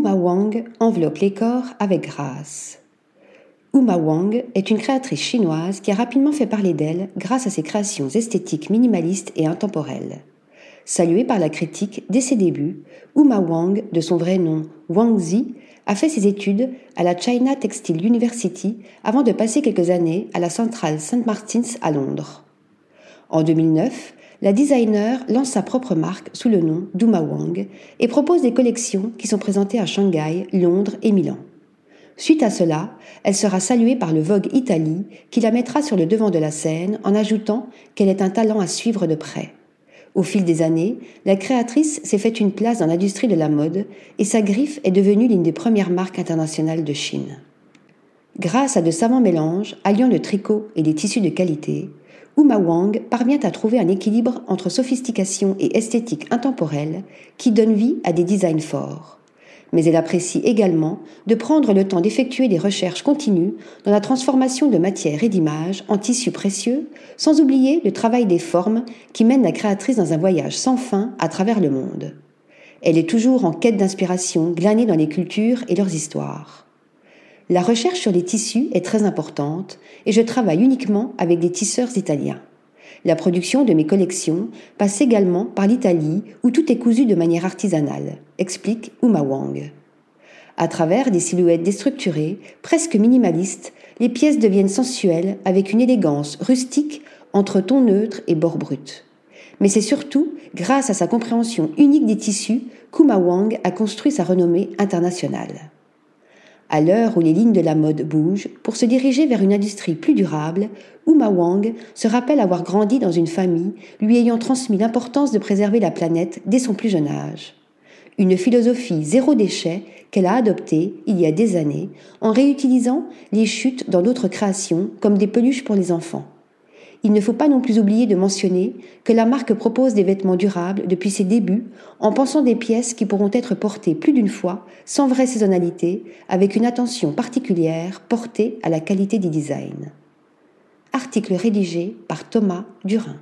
Uma Wang enveloppe les corps avec grâce. Uma Wang est une créatrice chinoise qui a rapidement fait parler d'elle grâce à ses créations esthétiques minimalistes et intemporelles. Saluée par la critique dès ses débuts, Uma Wang, de son vrai nom Wang Zi, a fait ses études à la China Textile University avant de passer quelques années à la centrale St. Martin's à Londres. En 2009, la designer lance sa propre marque sous le nom d'Uma Wang et propose des collections qui sont présentées à Shanghai, Londres et Milan. Suite à cela, elle sera saluée par le Vogue Italie qui la mettra sur le devant de la scène en ajoutant qu'elle est un talent à suivre de près. Au fil des années, la créatrice s'est fait une place dans l'industrie de la mode et sa griffe est devenue l'une des premières marques internationales de Chine. Grâce à de savants mélanges alliant le tricot et des tissus de qualité, Uma Wang parvient à trouver un équilibre entre sophistication et esthétique intemporelle qui donne vie à des designs forts. Mais elle apprécie également de prendre le temps d'effectuer des recherches continues dans la transformation de matières et d'images en tissus précieux, sans oublier le travail des formes qui mène la créatrice dans un voyage sans fin à travers le monde. Elle est toujours en quête d'inspiration glanée dans les cultures et leurs histoires. La recherche sur les tissus est très importante et je travaille uniquement avec des tisseurs italiens. La production de mes collections passe également par l'Italie où tout est cousu de manière artisanale, explique Uma Wang. À travers des silhouettes déstructurées, presque minimalistes, les pièces deviennent sensuelles avec une élégance rustique entre tons neutres et bords bruts. Mais c'est surtout grâce à sa compréhension unique des tissus qu'Uma Wang a construit sa renommée internationale. À l'heure où les lignes de la mode bougent, pour se diriger vers une industrie plus durable, Uma Wang se rappelle avoir grandi dans une famille lui ayant transmis l'importance de préserver la planète dès son plus jeune âge. Une philosophie zéro déchet qu'elle a adoptée il y a des années en réutilisant les chutes dans d'autres créations comme des peluches pour les enfants il ne faut pas non plus oublier de mentionner que la marque propose des vêtements durables depuis ses débuts en pensant des pièces qui pourront être portées plus d'une fois sans vraie saisonnalité avec une attention particulière portée à la qualité du design. Article rédigé par Thomas Durin.